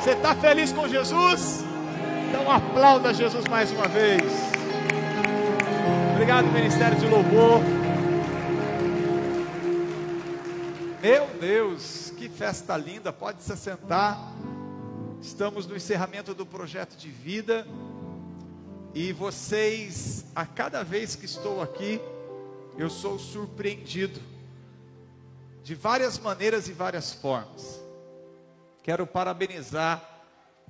Você está feliz com Jesus? Então aplauda Jesus mais uma vez. Obrigado, Ministério de Louvor. Meu Deus, que festa linda. Pode se sentar. Estamos no encerramento do projeto de vida. E vocês, a cada vez que estou aqui, eu sou surpreendido de várias maneiras e várias formas. Quero parabenizar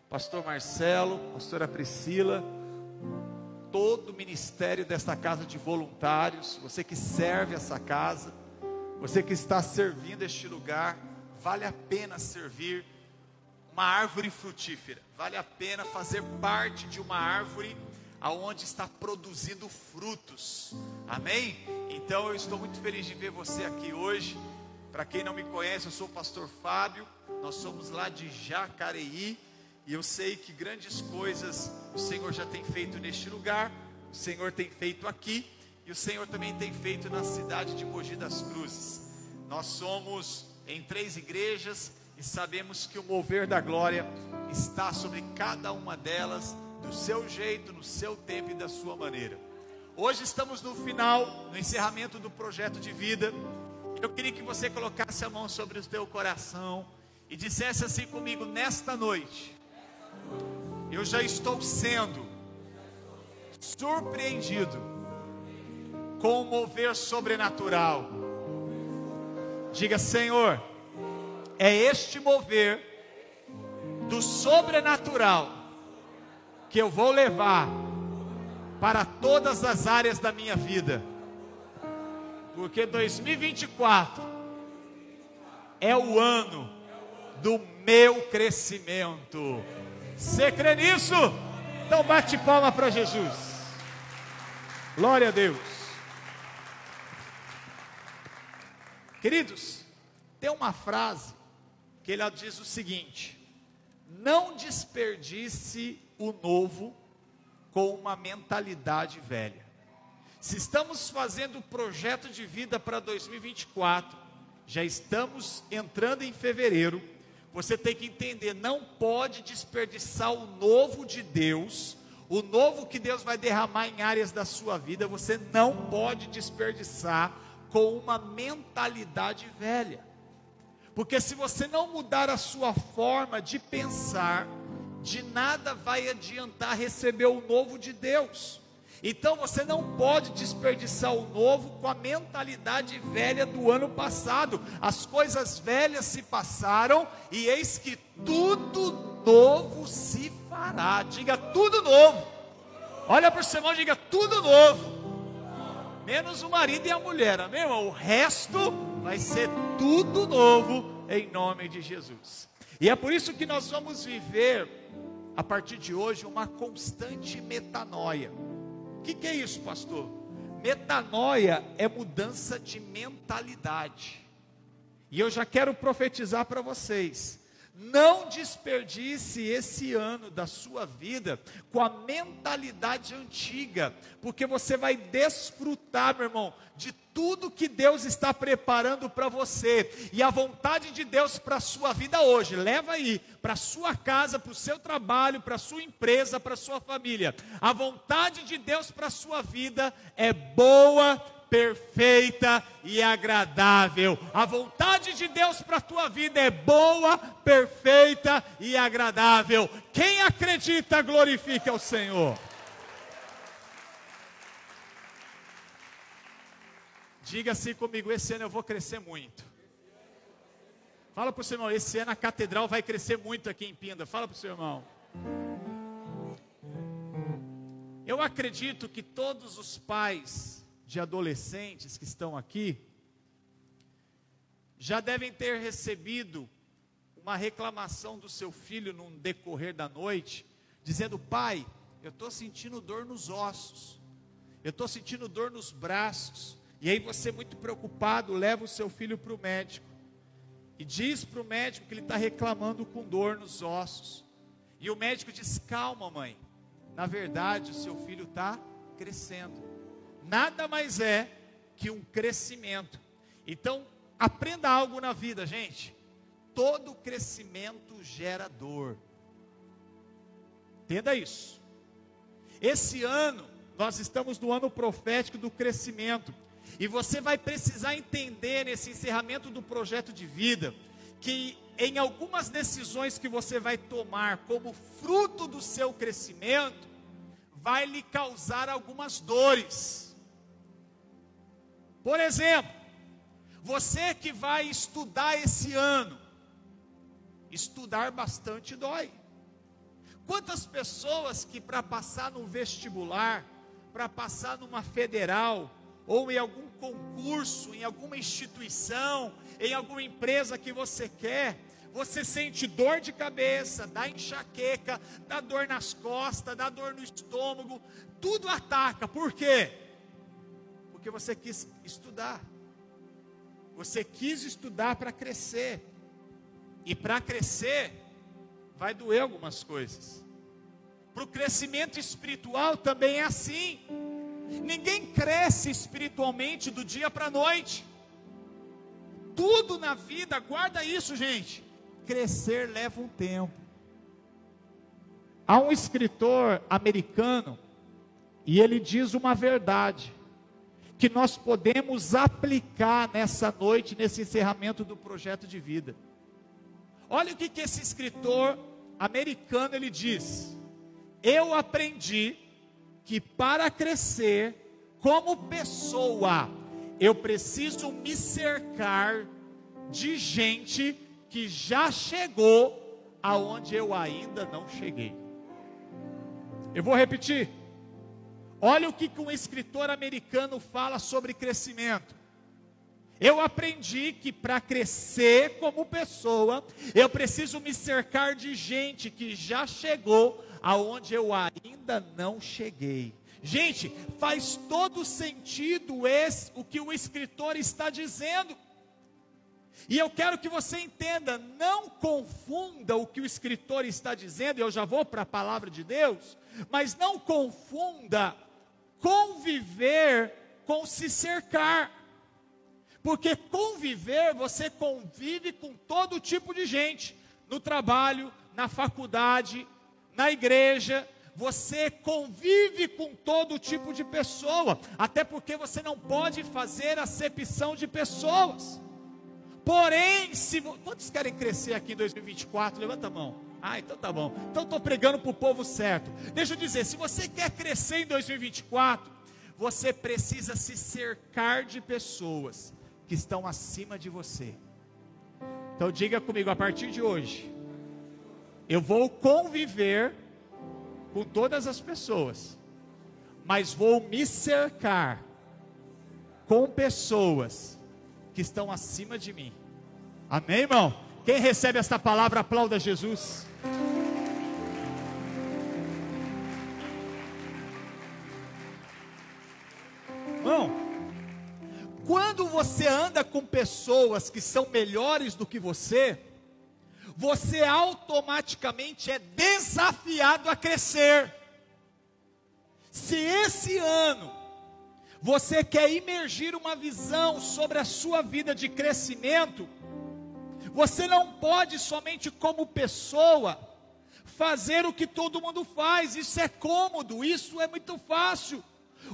pastor Marcelo, pastora Priscila, todo o ministério desta casa de voluntários, você que serve essa casa, você que está servindo este lugar, vale a pena servir uma árvore frutífera, vale a pena fazer parte de uma árvore aonde está produzindo frutos. Amém? Então eu estou muito feliz de ver você aqui hoje. Para quem não me conhece, eu sou o pastor Fábio. Nós somos lá de Jacareí e eu sei que grandes coisas o Senhor já tem feito neste lugar, o Senhor tem feito aqui e o Senhor também tem feito na cidade de Mogi das Cruzes. Nós somos em três igrejas e sabemos que o mover da glória está sobre cada uma delas do seu jeito, no seu tempo e da sua maneira. Hoje estamos no final, no encerramento do projeto de vida. Eu queria que você colocasse a mão sobre o teu coração e dissesse assim comigo: nesta noite, eu já estou sendo surpreendido com o mover sobrenatural. Diga, Senhor, é este mover do sobrenatural que eu vou levar para todas as áreas da minha vida. Porque 2024 é o ano do meu crescimento. Você crê nisso? Então bate palma para Jesus. Glória a Deus. Queridos, tem uma frase que ela diz o seguinte: Não desperdice o novo com uma mentalidade velha. Se estamos fazendo o projeto de vida para 2024, já estamos entrando em fevereiro, você tem que entender, não pode desperdiçar o novo de Deus, o novo que Deus vai derramar em áreas da sua vida, você não pode desperdiçar com uma mentalidade velha. Porque se você não mudar a sua forma de pensar, de nada vai adiantar receber o novo de Deus. Então você não pode desperdiçar o novo com a mentalidade velha do ano passado. As coisas velhas se passaram e eis que tudo novo se fará. Diga tudo novo. Olha para o seu e diga tudo novo. Menos o marido e a mulher, amém? O resto vai ser tudo novo em nome de Jesus. E é por isso que nós vamos viver a partir de hoje, uma constante metanoia. O que, que é isso, pastor? Metanoia é mudança de mentalidade. E eu já quero profetizar para vocês. Não desperdice esse ano da sua vida com a mentalidade antiga, porque você vai desfrutar, meu irmão, de tudo que Deus está preparando para você. E a vontade de Deus para a sua vida hoje, leva aí, para sua casa, para o seu trabalho, para a sua empresa, para a sua família. A vontade de Deus para a sua vida é boa, perfeita e agradável. A vontade de Deus para a tua vida é boa, perfeita e agradável. Quem acredita, glorifique ao Senhor. Diga assim comigo: esse ano eu vou crescer muito. Fala para o seu irmão: esse ano a catedral vai crescer muito aqui em Pinda. Fala para o seu irmão. Eu acredito que todos os pais de adolescentes que estão aqui já devem ter recebido uma reclamação do seu filho no decorrer da noite, dizendo: Pai, eu estou sentindo dor nos ossos, eu estou sentindo dor nos braços. E aí você, muito preocupado, leva o seu filho para o médico e diz para o médico que ele está reclamando com dor nos ossos. E o médico diz: Calma, mãe, na verdade o seu filho está crescendo nada mais é que um crescimento. Então, aprenda algo na vida, gente. Todo crescimento gera dor. Entenda isso. Esse ano, nós estamos no ano profético do crescimento. E você vai precisar entender nesse encerramento do projeto de vida que em algumas decisões que você vai tomar como fruto do seu crescimento, vai lhe causar algumas dores. Por exemplo, você que vai estudar esse ano, estudar bastante dói. Quantas pessoas que para passar no vestibular, para passar numa federal, ou em algum concurso, em alguma instituição, em alguma empresa que você quer, você sente dor de cabeça, dá enxaqueca, dá dor nas costas, dá dor no estômago, tudo ataca. Por quê? Porque você quis estudar. Você quis estudar para crescer. E para crescer, vai doer algumas coisas. Para o crescimento espiritual também é assim. Ninguém cresce espiritualmente do dia para a noite. Tudo na vida, guarda isso, gente crescer leva um tempo. Há um escritor americano e ele diz uma verdade que nós podemos aplicar nessa noite, nesse encerramento do projeto de vida. Olha o que, que esse escritor americano ele diz: Eu aprendi que para crescer como pessoa, eu preciso me cercar de gente que já chegou aonde eu ainda não cheguei. Eu vou repetir. Olha o que, um escritor americano fala sobre crescimento. Eu aprendi que para crescer como pessoa, eu preciso me cercar de gente que já chegou aonde eu ainda não cheguei. Gente, faz todo sentido esse, o que o escritor está dizendo. E eu quero que você entenda, não confunda o que o escritor está dizendo, eu já vou para a palavra de Deus, mas não confunda conviver com se cercar. Porque conviver, você convive com todo tipo de gente, no trabalho, na faculdade, na igreja, você convive com todo tipo de pessoa, até porque você não pode fazer acepção de pessoas. Porém, se quantos querem crescer aqui em 2024? Levanta a mão. Ah, então tá bom. Então estou pregando para o povo certo. Deixa eu dizer, se você quer crescer em 2024, você precisa se cercar de pessoas que estão acima de você. Então diga comigo, a partir de hoje, eu vou conviver com todas as pessoas, mas vou me cercar com pessoas que estão acima de mim. Amém, irmão? Quem recebe esta palavra, aplauda Jesus. Irmão, quando você anda com pessoas que são melhores do que você, você automaticamente é desafiado a crescer. Se esse ano você quer imergir uma visão sobre a sua vida de crescimento, você não pode somente como pessoa fazer o que todo mundo faz, isso é cômodo, isso é muito fácil.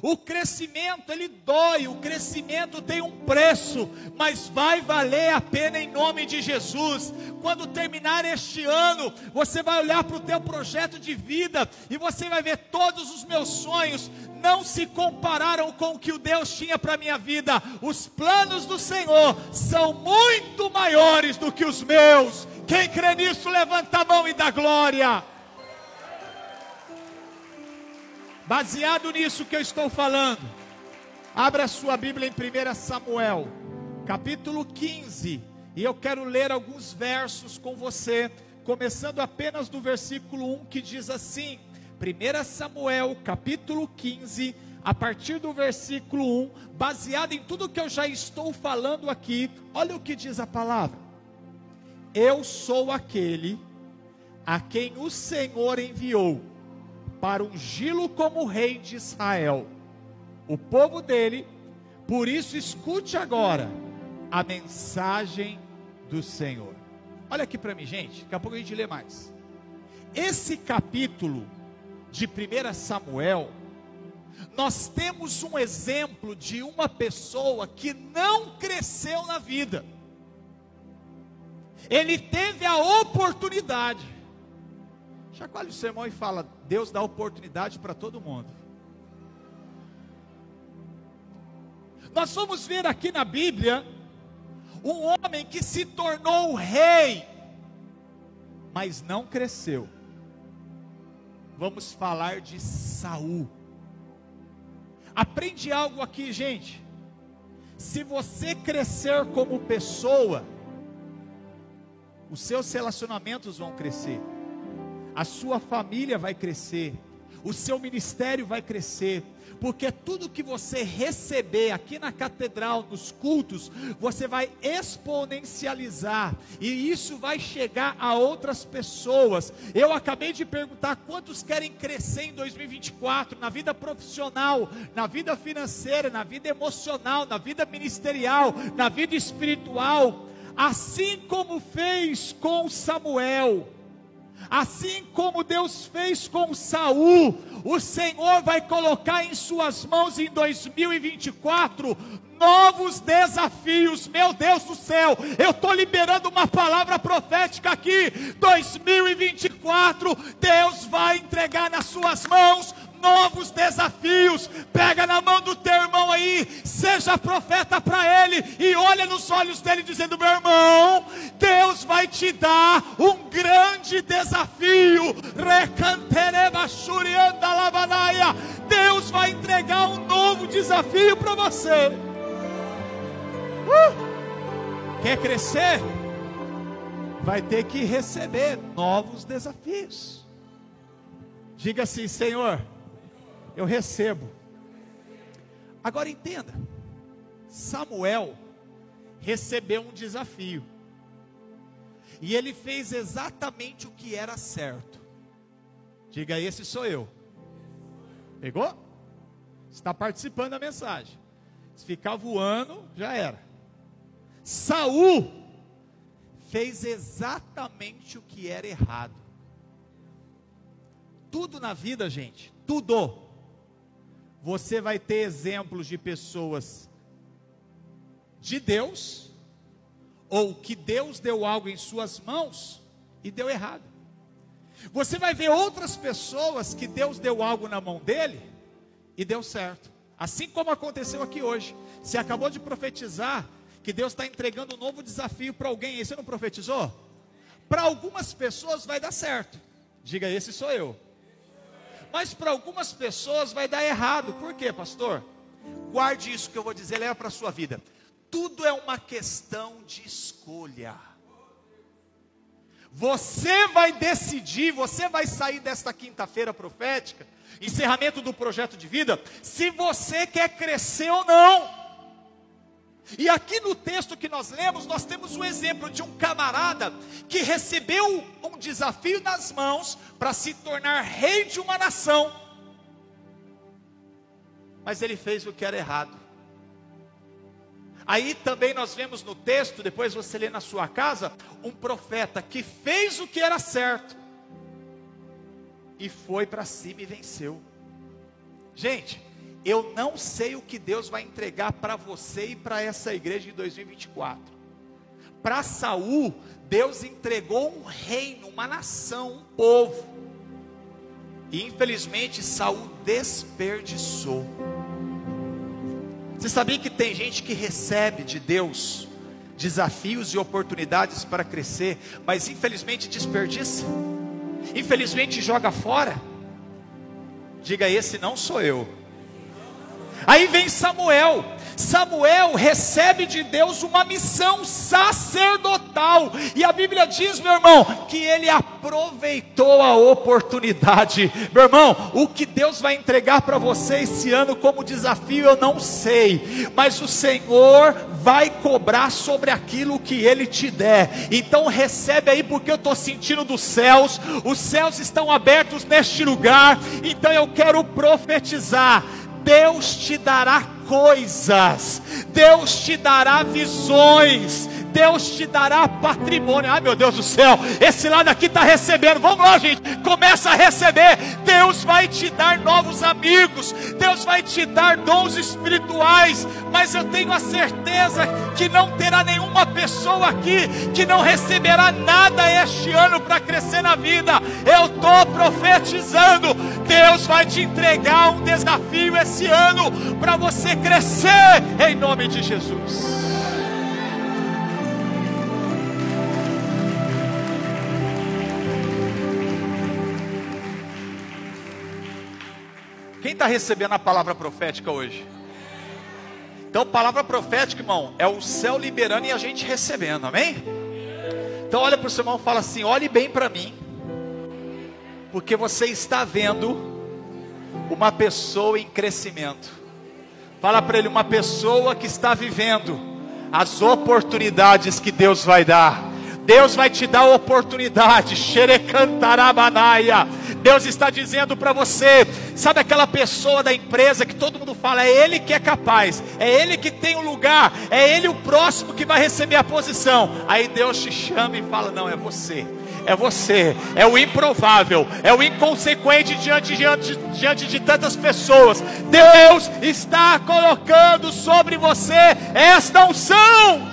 O crescimento ele dói, o crescimento tem um preço, mas vai valer a pena em nome de Jesus. Quando terminar este ano, você vai olhar para o teu projeto de vida e você vai ver todos os meus sonhos não se compararam com o que o Deus tinha para minha vida. Os planos do Senhor são muito maiores do que os meus. Quem crê nisso, levanta a mão e dá glória. Baseado nisso que eu estou falando, abra sua Bíblia em 1 Samuel, capítulo 15, e eu quero ler alguns versos com você, começando apenas do versículo 1 que diz assim: 1 Samuel, capítulo 15, a partir do versículo 1, baseado em tudo que eu já estou falando aqui, olha o que diz a palavra: Eu sou aquele a quem o Senhor enviou para ungí-lo como rei de Israel, o povo dele. Por isso, escute agora a mensagem do Senhor. Olha aqui para mim, gente, daqui a pouco a gente lê mais. Esse capítulo de 1 Samuel, nós temos um exemplo de uma pessoa que não cresceu na vida. Ele teve a oportunidade. Chacoalhe o sermão e fala: Deus dá oportunidade para todo mundo. Nós vamos ver aqui na Bíblia um homem que se tornou rei, mas não cresceu. Vamos falar de Saul. Aprende algo aqui, gente. Se você crescer como pessoa, os seus relacionamentos vão crescer, a sua família vai crescer, o seu ministério vai crescer, porque tudo que você receber aqui na catedral, nos cultos, você vai exponencializar, e isso vai chegar a outras pessoas. Eu acabei de perguntar quantos querem crescer em 2024 na vida profissional, na vida financeira, na vida emocional, na vida ministerial, na vida espiritual, assim como fez com Samuel Assim como Deus fez com Saul, o Senhor vai colocar em suas mãos em 2024 novos desafios. Meu Deus do céu, eu estou liberando uma palavra profética aqui. 2024, Deus vai entregar nas suas mãos novos desafios. Pega na mão do teu irmão aí, seja profeta para ele e olha nos olhos dele dizendo: "Meu irmão, Deus vai te dar um grande desafio. Deus vai entregar um novo desafio para você. Uh! Quer crescer? Vai ter que receber novos desafios. Diga assim, Senhor, eu recebo. Agora entenda: Samuel recebeu um desafio, e ele fez exatamente o que era certo. Diga, esse sou eu. Pegou? Está participando da mensagem. Se ficar voando, já era. Saul fez exatamente o que era errado. Tudo na vida, gente, tudo você vai ter exemplos de pessoas de Deus, ou que Deus deu algo em suas mãos e deu errado. Você vai ver outras pessoas que Deus deu algo na mão dele e deu certo. Assim como aconteceu aqui hoje. Você acabou de profetizar que Deus está entregando um novo desafio para alguém. E você não profetizou? Para algumas pessoas vai dar certo. Diga, esse sou eu. Mas para algumas pessoas vai dar errado. Por quê, pastor? Guarde isso que eu vou dizer, leva para a sua vida. Tudo é uma questão de escolha. Você vai decidir, você vai sair desta quinta-feira profética, encerramento do projeto de vida, se você quer crescer ou não. E aqui no texto que nós lemos, nós temos um exemplo de um camarada que recebeu um desafio nas mãos para se tornar rei de uma nação, mas ele fez o que era errado. Aí também nós vemos no texto, depois você lê na sua casa, um profeta que fez o que era certo e foi para cima e venceu. Gente, eu não sei o que Deus vai entregar para você e para essa igreja em 2024. Para Saul, Deus entregou um reino, uma nação, um povo. E infelizmente Saul desperdiçou. Você sabia que tem gente que recebe de Deus desafios e oportunidades para crescer, mas infelizmente desperdiça? Infelizmente joga fora? Diga esse não sou eu. Aí vem Samuel. Samuel recebe de Deus uma missão sacerdotal, e a Bíblia diz, meu irmão, que ele aproveitou a oportunidade. Meu irmão, o que Deus vai entregar para você esse ano como desafio, eu não sei, mas o Senhor vai cobrar sobre aquilo que ele te der. Então recebe aí, porque eu estou sentindo dos céus, os céus estão abertos neste lugar, então eu quero profetizar Deus te dará coisas, Deus te dará visões, Deus te dará patrimônio. Ai meu Deus do céu, esse lado aqui está recebendo. Vamos lá, gente, começa a receber. Deus vai te dar novos amigos, Deus vai te dar dons espirituais. Mas eu tenho a certeza que não terá nenhuma pessoa aqui que não receberá nada este ano para crescer na vida. Eu estou profetizando. Deus vai te entregar um desafio esse ano para você crescer em nome de Jesus. Está recebendo a palavra profética hoje? Então, palavra profética, irmão, é o céu liberando e a gente recebendo, amém? Então, olha para o seu irmão e fala assim: olhe bem para mim, porque você está vendo uma pessoa em crescimento. Fala para ele, uma pessoa que está vivendo as oportunidades que Deus vai dar. Deus vai te dar oportunidade. Xerecantarabanaya. Deus está dizendo para você, sabe aquela pessoa da empresa que todo mundo fala, é ele que é capaz, é ele que tem o lugar, é ele o próximo que vai receber a posição. Aí Deus te chama e fala: Não, é você é você, é o improvável, é o inconsequente diante, diante, diante de tantas pessoas. Deus está colocando sobre você esta unção.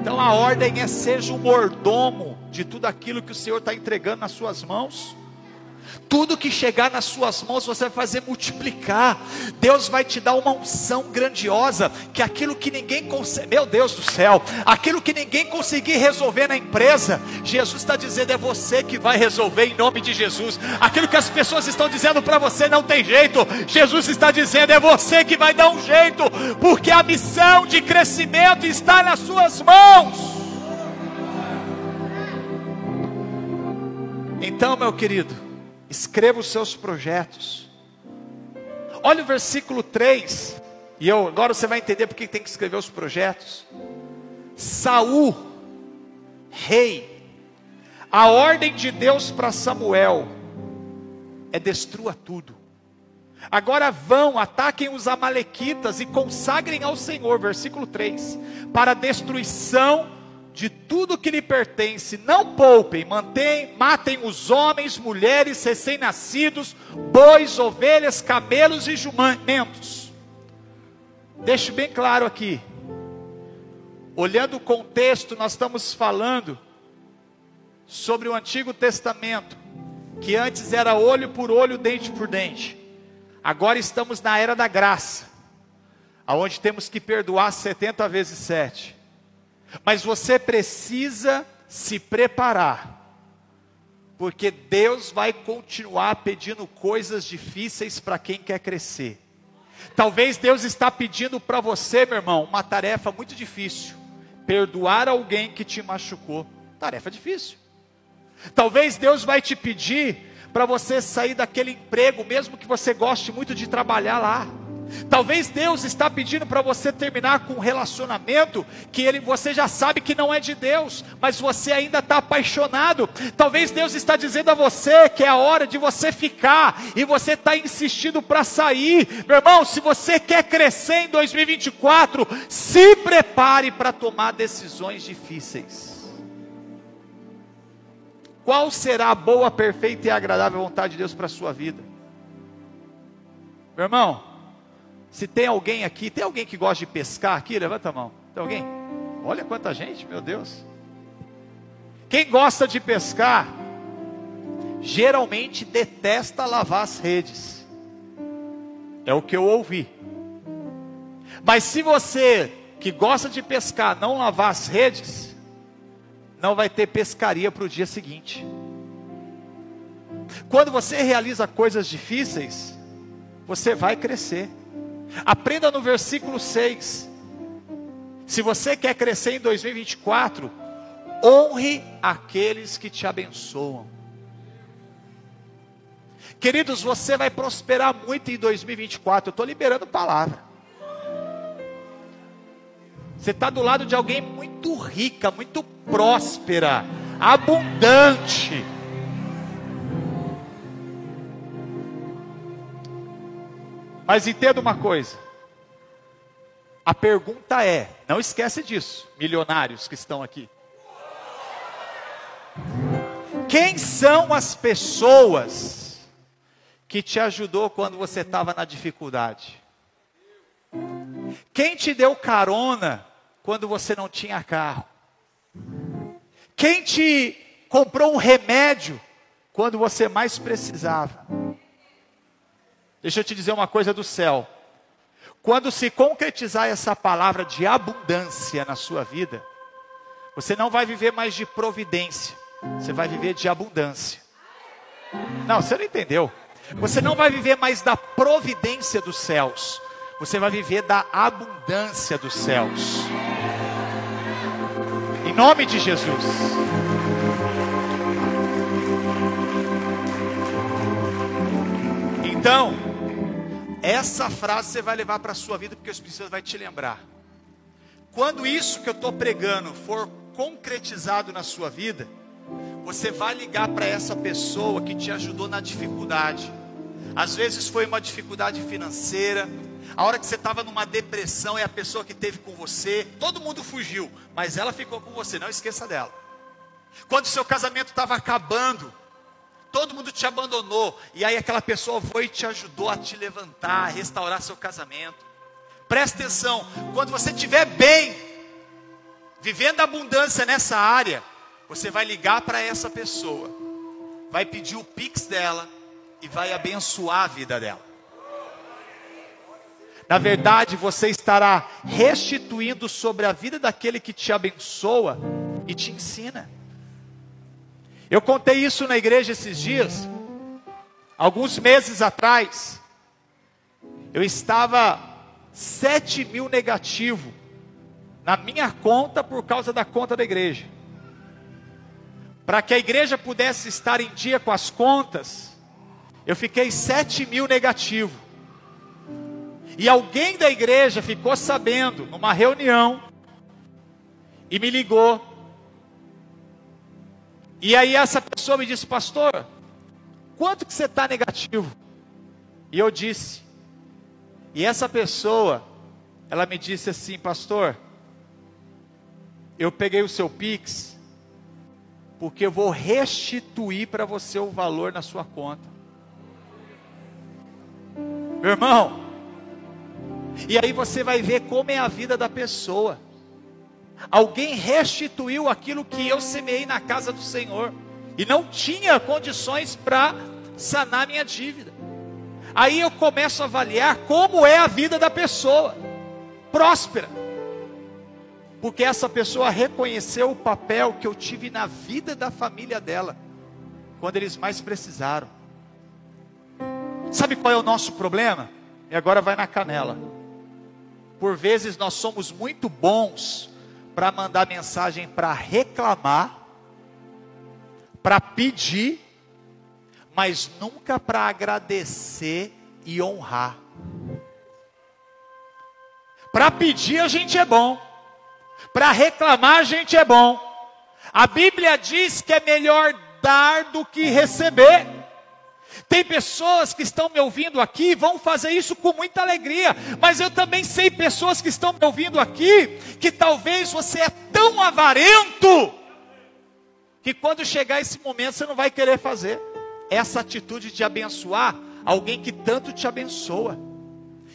Então a ordem é: seja o mordomo de tudo aquilo que o Senhor está entregando nas suas mãos. Tudo que chegar nas suas mãos você vai fazer multiplicar. Deus vai te dar uma unção grandiosa, que aquilo que ninguém consegue, meu Deus do céu, aquilo que ninguém conseguir resolver na empresa, Jesus está dizendo é você que vai resolver em nome de Jesus. Aquilo que as pessoas estão dizendo para você não tem jeito, Jesus está dizendo é você que vai dar um jeito, porque a missão de crescimento está nas suas mãos. Então, meu querido, escreva os seus projetos. Olha o versículo 3, e eu, agora você vai entender porque tem que escrever os projetos. Saul, rei, a ordem de Deus para Samuel é destrua tudo. Agora vão, ataquem os amalequitas e consagrem ao Senhor, versículo 3, para destruição de tudo que lhe pertence, não poupem, mantém, matem os homens, mulheres, recém-nascidos, bois, ovelhas, camelos e jumentos. Deixe bem claro aqui. Olhando o contexto, nós estamos falando sobre o Antigo Testamento, que antes era olho por olho, dente por dente. Agora estamos na era da graça, aonde temos que perdoar 70 vezes 7. Mas você precisa se preparar, porque Deus vai continuar pedindo coisas difíceis para quem quer crescer. Talvez Deus está pedindo para você, meu irmão, uma tarefa muito difícil: perdoar alguém que te machucou. Tarefa difícil. Talvez Deus vai te pedir para você sair daquele emprego, mesmo que você goste muito de trabalhar lá. Talvez Deus está pedindo para você terminar com um relacionamento que ele, você já sabe que não é de Deus, mas você ainda está apaixonado. Talvez Deus está dizendo a você que é a hora de você ficar e você está insistindo para sair. Meu irmão, se você quer crescer em 2024, se prepare para tomar decisões difíceis. Qual será a boa, perfeita e agradável vontade de Deus para a sua vida? Meu irmão, se tem alguém aqui, tem alguém que gosta de pescar aqui? Levanta a mão. Tem alguém? Olha quanta gente, meu Deus. Quem gosta de pescar, geralmente detesta lavar as redes. É o que eu ouvi. Mas se você que gosta de pescar não lavar as redes, não vai ter pescaria para o dia seguinte. Quando você realiza coisas difíceis, você vai crescer. Aprenda no versículo 6. Se você quer crescer em 2024, honre aqueles que te abençoam. Queridos, você vai prosperar muito em 2024. Eu estou liberando palavra. Você está do lado de alguém muito rica, muito próspera, abundante. Mas entenda uma coisa: A pergunta é: não esquece disso, milionários que estão aqui. Quem são as pessoas que te ajudou quando você estava na dificuldade? Quem te deu carona quando você não tinha carro? Quem te comprou um remédio quando você mais precisava? Deixa eu te dizer uma coisa do céu. Quando se concretizar essa palavra de abundância na sua vida, você não vai viver mais de providência, você vai viver de abundância. Não, você não entendeu. Você não vai viver mais da providência dos céus, você vai viver da abundância dos céus. Em nome de Jesus. Então, essa frase você vai levar para a sua vida, porque o Espírito Santo vai te lembrar. Quando isso que eu estou pregando for concretizado na sua vida, você vai ligar para essa pessoa que te ajudou na dificuldade. Às vezes foi uma dificuldade financeira, a hora que você estava numa depressão é a pessoa que teve com você, todo mundo fugiu, mas ela ficou com você, não esqueça dela. Quando seu casamento estava acabando, todo mundo te abandonou, e aí aquela pessoa foi e te ajudou a te levantar, a restaurar seu casamento. Presta atenção, quando você estiver bem, vivendo abundância nessa área, você vai ligar para essa pessoa, vai pedir o pix dela e vai abençoar a vida dela. Na verdade, você estará restituindo sobre a vida daquele que te abençoa e te ensina. Eu contei isso na igreja esses dias, alguns meses atrás. Eu estava sete mil negativo na minha conta por causa da conta da igreja. Para que a igreja pudesse estar em dia com as contas, eu fiquei sete mil negativo. E alguém da igreja ficou sabendo numa reunião e me ligou. E aí essa pessoa me disse, pastor, quanto que você está negativo? E eu disse. E essa pessoa, ela me disse assim, pastor, eu peguei o seu Pix, porque eu vou restituir para você o valor na sua conta. Meu irmão, e aí você vai ver como é a vida da pessoa. Alguém restituiu aquilo que eu semeei na casa do Senhor e não tinha condições para sanar minha dívida. Aí eu começo a avaliar como é a vida da pessoa, próspera, porque essa pessoa reconheceu o papel que eu tive na vida da família dela, quando eles mais precisaram. Sabe qual é o nosso problema? E agora vai na canela. Por vezes nós somos muito bons para mandar mensagem para reclamar, para pedir, mas nunca para agradecer e honrar. Para pedir a gente é bom, para reclamar a gente é bom. A Bíblia diz que é melhor dar do que receber. Tem pessoas que estão me ouvindo aqui, vão fazer isso com muita alegria, mas eu também sei pessoas que estão me ouvindo aqui, que talvez você é tão avarento, que quando chegar esse momento você não vai querer fazer essa atitude de abençoar alguém que tanto te abençoa.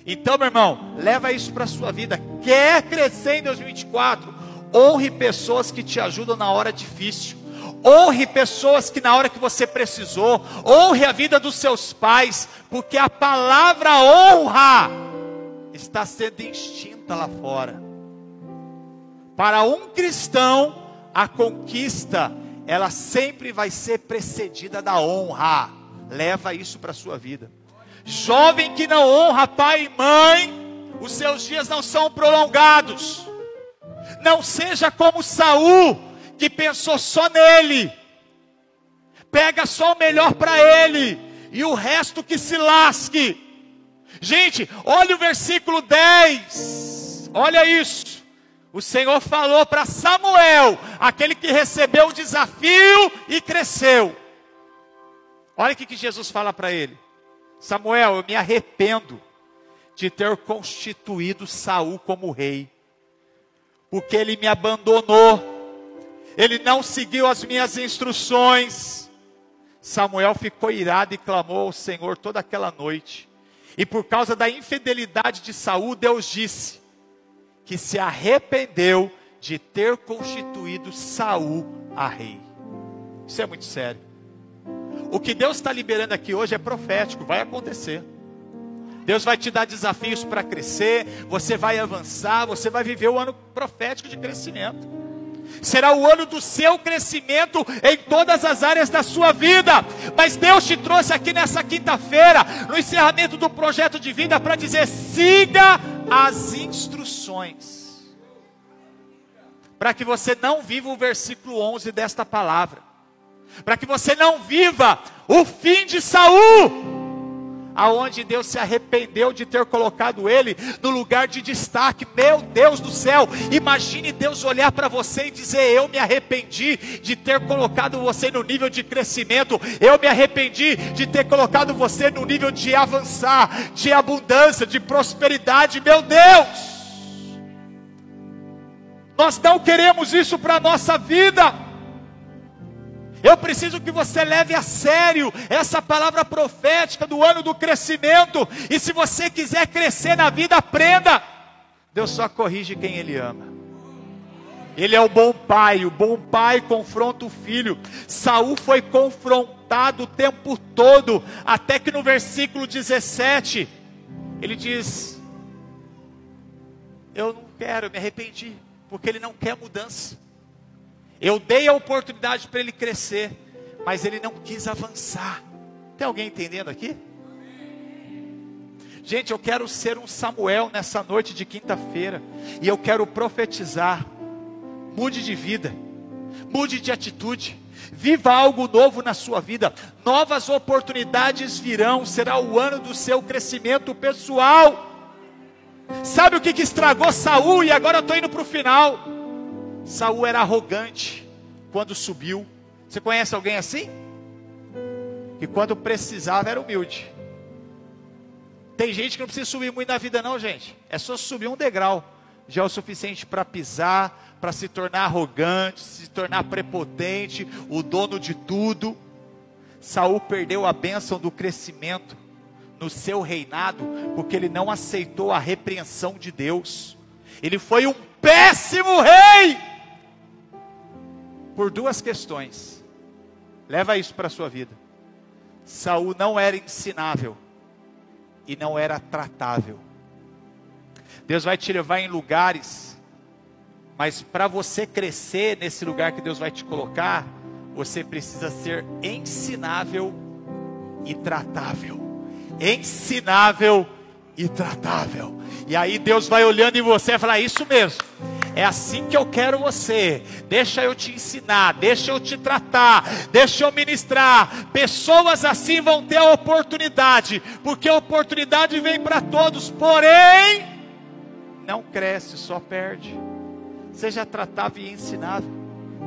Então, meu irmão, leva isso para a sua vida. Quer crescer em 2024? Honre pessoas que te ajudam na hora difícil. Honre pessoas que na hora que você precisou, honre a vida dos seus pais, porque a palavra honra está sendo extinta lá fora. Para um cristão, a conquista, ela sempre vai ser precedida da honra. Leva isso para a sua vida. Jovem que não honra pai e mãe, os seus dias não são prolongados. Não seja como Saul, que pensou só nele, pega só o melhor para ele, e o resto que se lasque. Gente, olha o versículo 10, olha isso. O Senhor falou para Samuel, aquele que recebeu o desafio e cresceu. Olha o que Jesus fala para ele: Samuel, eu me arrependo de ter constituído Saul como rei, porque ele me abandonou, ele não seguiu as minhas instruções. Samuel ficou irado e clamou ao Senhor toda aquela noite. E por causa da infidelidade de Saul, Deus disse que se arrependeu de ter constituído Saul a rei. Isso é muito sério. O que Deus está liberando aqui hoje é profético, vai acontecer. Deus vai te dar desafios para crescer, você vai avançar, você vai viver o ano profético de crescimento. Será o ano do seu crescimento em todas as áreas da sua vida. Mas Deus te trouxe aqui nessa quinta-feira, no encerramento do projeto de vida, para dizer: siga as instruções. Para que você não viva o versículo 11 desta palavra. Para que você não viva o fim de Saul aonde Deus se arrependeu de ter colocado ele no lugar de destaque. Meu Deus do céu, imagine Deus olhar para você e dizer: Eu me arrependi de ter colocado você no nível de crescimento, eu me arrependi de ter colocado você no nível de avançar, de abundância, de prosperidade. Meu Deus! Nós não queremos isso para a nossa vida. Eu preciso que você leve a sério essa palavra profética do ano do crescimento. E se você quiser crescer na vida, aprenda. Deus só corrige quem Ele ama. Ele é o bom pai, o bom pai confronta o filho. Saul foi confrontado o tempo todo, até que no versículo 17, ele diz: Eu não quero, me arrependi, porque ele não quer mudança. Eu dei a oportunidade para ele crescer, mas ele não quis avançar. Tem alguém entendendo aqui? Gente, eu quero ser um Samuel nessa noite de quinta-feira, e eu quero profetizar. Mude de vida, mude de atitude, viva algo novo na sua vida, novas oportunidades virão, será o ano do seu crescimento pessoal. Sabe o que, que estragou Saul? E agora eu estou indo para o final. Saul era arrogante quando subiu. Você conhece alguém assim? Que quando precisava era humilde. Tem gente que não precisa subir muito na vida, não, gente. É só subir um degrau. Já é o suficiente para pisar, para se tornar arrogante, se tornar prepotente, o dono de tudo. Saul perdeu a bênção do crescimento no seu reinado, porque ele não aceitou a repreensão de Deus. Ele foi um péssimo rei por duas questões. Leva isso para a sua vida. Saul não era ensinável e não era tratável. Deus vai te levar em lugares, mas para você crescer nesse lugar que Deus vai te colocar, você precisa ser ensinável e tratável. Ensinável e tratável. E aí Deus vai olhando em você e falar: Isso mesmo é assim que eu quero você. Deixa eu te ensinar, deixa eu te tratar, deixa eu ministrar. Pessoas assim vão ter a oportunidade, porque a oportunidade vem para todos, porém, não cresce, só perde. Seja tratável e ensinável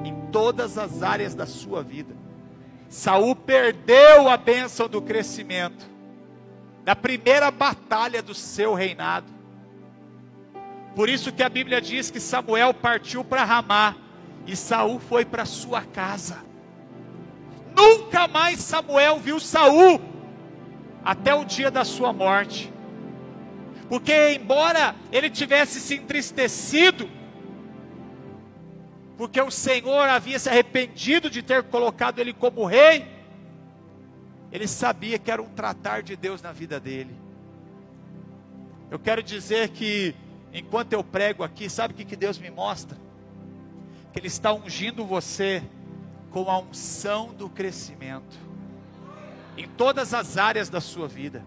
em todas as áreas da sua vida. Saul perdeu a bênção do crescimento, da primeira batalha do seu reinado. Por isso que a Bíblia diz que Samuel partiu para Ramá e Saul foi para sua casa. Nunca mais Samuel viu Saul até o dia da sua morte. Porque embora ele tivesse se entristecido, porque o Senhor havia se arrependido de ter colocado ele como rei, ele sabia que era um tratar de Deus na vida dele. Eu quero dizer que enquanto eu prego aqui, sabe o que, que Deus me mostra? Que Ele está ungindo você com a unção do crescimento, em todas as áreas da sua vida.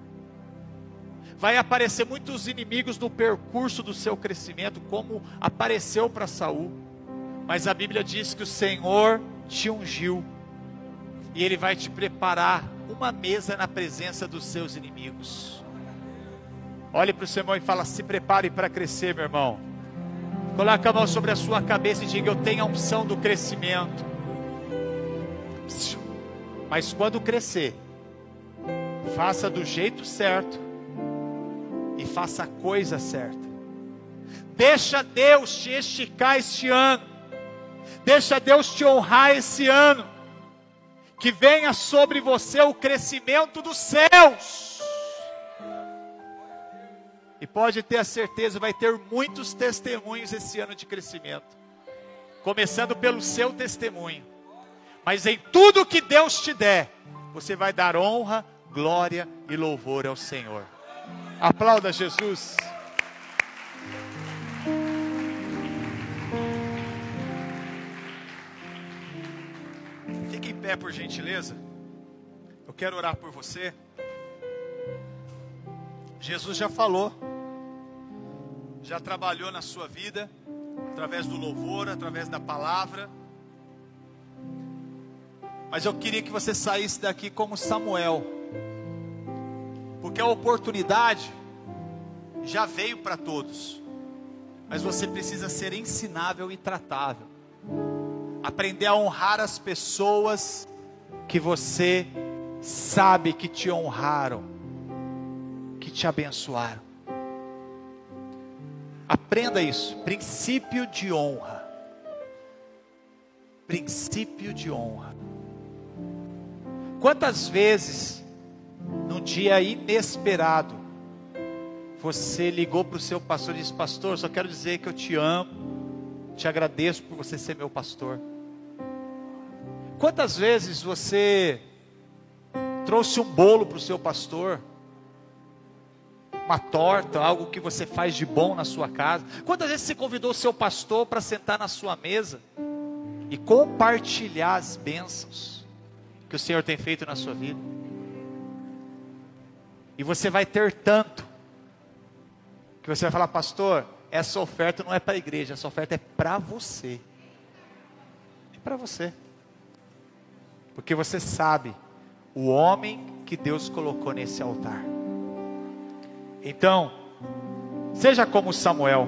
Vai aparecer muitos inimigos no percurso do seu crescimento, como apareceu para Saul. Mas a Bíblia diz que o Senhor te ungiu e Ele vai te preparar uma mesa na presença dos seus inimigos. Olhe para o seu irmão e fala: se prepare para crescer, meu irmão. Coloque a mão sobre a sua cabeça e diga: Eu tenho a unção do crescimento. Mas quando crescer, faça do jeito certo e faça a coisa certa. Deixa Deus te esticar este ano. Deixa Deus te honrar esse ano. Que venha sobre você o crescimento dos céus. E pode ter a certeza, vai ter muitos testemunhos esse ano de crescimento. Começando pelo seu testemunho. Mas em tudo que Deus te der, você vai dar honra, glória e louvor ao Senhor. Aplauda Jesus. Fique em pé, por gentileza. Eu quero orar por você. Jesus já falou, já trabalhou na sua vida, através do louvor, através da palavra. Mas eu queria que você saísse daqui como Samuel, porque a oportunidade já veio para todos, mas você precisa ser ensinável e tratável, aprender a honrar as pessoas que você sabe que te honraram, que te abençoaram. Aprenda isso, princípio de honra. Princípio de honra. Quantas vezes, num dia inesperado, você ligou para o seu pastor e disse: Pastor, só quero dizer que eu te amo, te agradeço por você ser meu pastor. Quantas vezes você trouxe um bolo para o seu pastor, uma torta, algo que você faz de bom na sua casa? Quantas vezes você convidou o seu pastor para sentar na sua mesa e compartilhar as bênçãos? que o Senhor tem feito na sua vida. E você vai ter tanto, que você vai falar, pastor, essa oferta não é para a igreja, essa oferta é para você. É para você. Porque você sabe o homem que Deus colocou nesse altar. Então, seja como Samuel.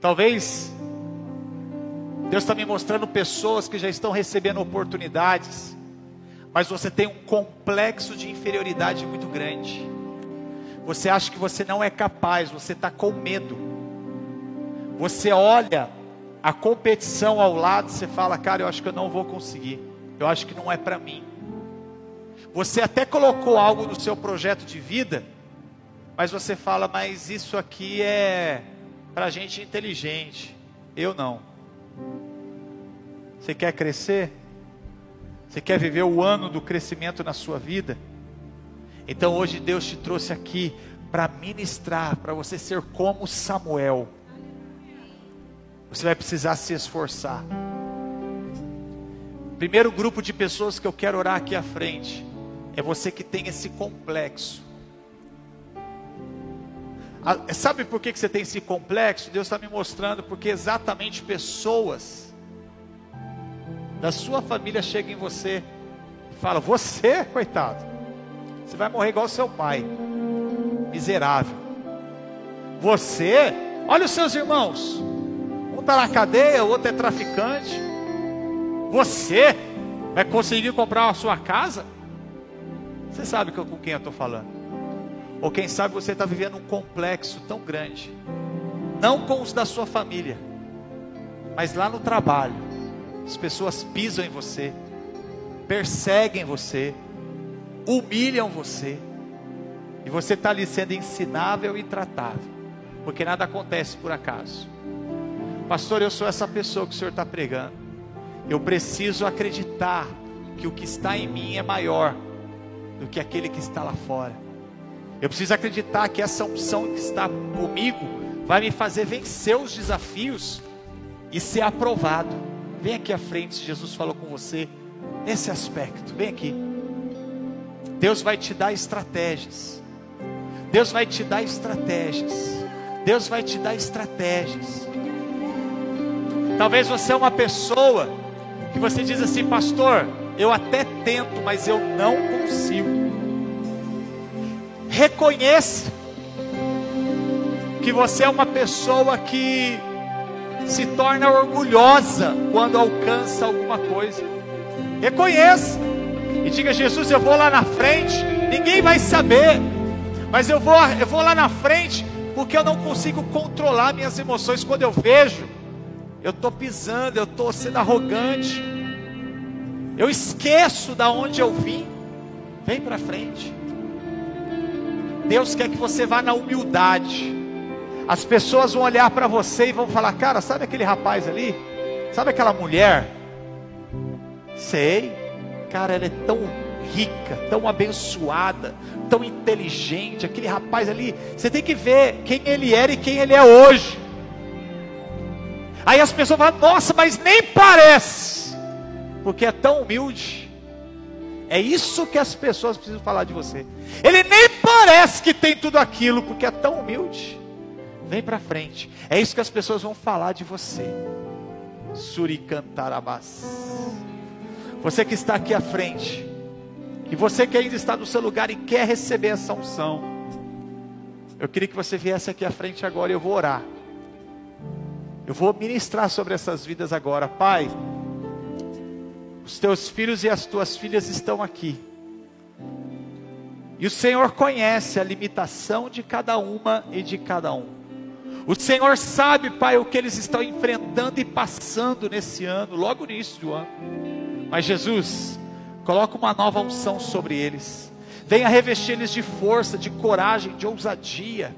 Talvez Deus está me mostrando pessoas que já estão recebendo oportunidades, mas você tem um complexo de inferioridade muito grande. Você acha que você não é capaz, você está com medo. Você olha a competição ao lado, você fala, cara, eu acho que eu não vou conseguir. Eu acho que não é para mim. Você até colocou algo no seu projeto de vida, mas você fala, mas isso aqui é para gente inteligente. Eu não. Você quer crescer? Você quer viver o ano do crescimento na sua vida? Então hoje Deus te trouxe aqui para ministrar, para você ser como Samuel. Você vai precisar se esforçar. Primeiro grupo de pessoas que eu quero orar aqui à frente é você que tem esse complexo. Sabe por que você tem esse complexo? Deus está me mostrando, porque exatamente pessoas da sua família chegam em você e falam: Você, coitado, você vai morrer igual seu pai, miserável. Você, olha os seus irmãos, um está na cadeia, o outro é traficante. Você vai conseguir comprar a sua casa? Você sabe com quem eu estou falando. Ou quem sabe você está vivendo um complexo tão grande, não com os da sua família, mas lá no trabalho, as pessoas pisam em você, perseguem você, humilham você, e você está ali sendo ensinável e tratável, porque nada acontece por acaso. Pastor, eu sou essa pessoa que o Senhor está pregando. Eu preciso acreditar que o que está em mim é maior do que aquele que está lá fora. Eu preciso acreditar que essa unção que está comigo vai me fazer vencer os desafios e ser aprovado. Vem aqui à frente, Jesus falou com você nesse aspecto. Vem aqui. Deus vai te dar estratégias. Deus vai te dar estratégias. Deus vai te dar estratégias. Talvez você é uma pessoa que você diz assim, pastor, eu até tento, mas eu não consigo. Reconheça que você é uma pessoa que se torna orgulhosa quando alcança alguma coisa. Reconheça e diga: Jesus, eu vou lá na frente, ninguém vai saber, Mas eu vou, eu vou lá na frente, porque eu não consigo controlar minhas emoções quando eu vejo. Eu estou pisando, eu estou sendo arrogante. Eu esqueço da onde eu vim. Vem para frente. Deus quer que você vá na humildade. As pessoas vão olhar para você e vão falar: Cara, sabe aquele rapaz ali? Sabe aquela mulher? Sei, cara, ela é tão rica, tão abençoada, tão inteligente. Aquele rapaz ali, você tem que ver quem ele era e quem ele é hoje. Aí as pessoas falam: Nossa, mas nem parece, porque é tão humilde. É isso que as pessoas precisam falar de você. Ele nem parece que tem tudo aquilo, porque é tão humilde. Vem para frente. É isso que as pessoas vão falar de você. Suricantarabás. Você que está aqui à frente, e você que ainda está no seu lugar e quer receber essa unção, eu queria que você viesse aqui à frente agora e eu vou orar. Eu vou ministrar sobre essas vidas agora, Pai. Os teus filhos e as tuas filhas estão aqui. E o Senhor conhece a limitação de cada uma e de cada um. O Senhor sabe, Pai, o que eles estão enfrentando e passando nesse ano, logo no início do ano. Mas Jesus, coloca uma nova unção sobre eles. Venha revestir eles de força, de coragem, de ousadia.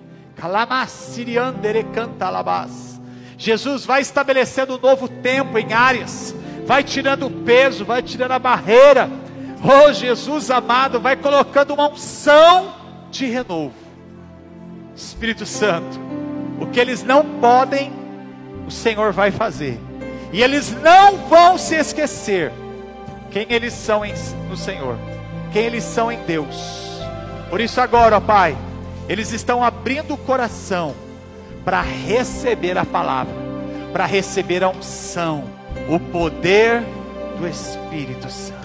Jesus vai estabelecendo um novo tempo em áreas, vai tirando o peso, vai tirando a barreira. Oh Jesus amado, vai colocando uma unção de renovo. Espírito Santo, o que eles não podem, o Senhor vai fazer. E eles não vão se esquecer quem eles são em, no Senhor, quem eles são em Deus. Por isso agora, ó Pai, eles estão abrindo o coração para receber a palavra, para receber a unção, o poder do Espírito Santo.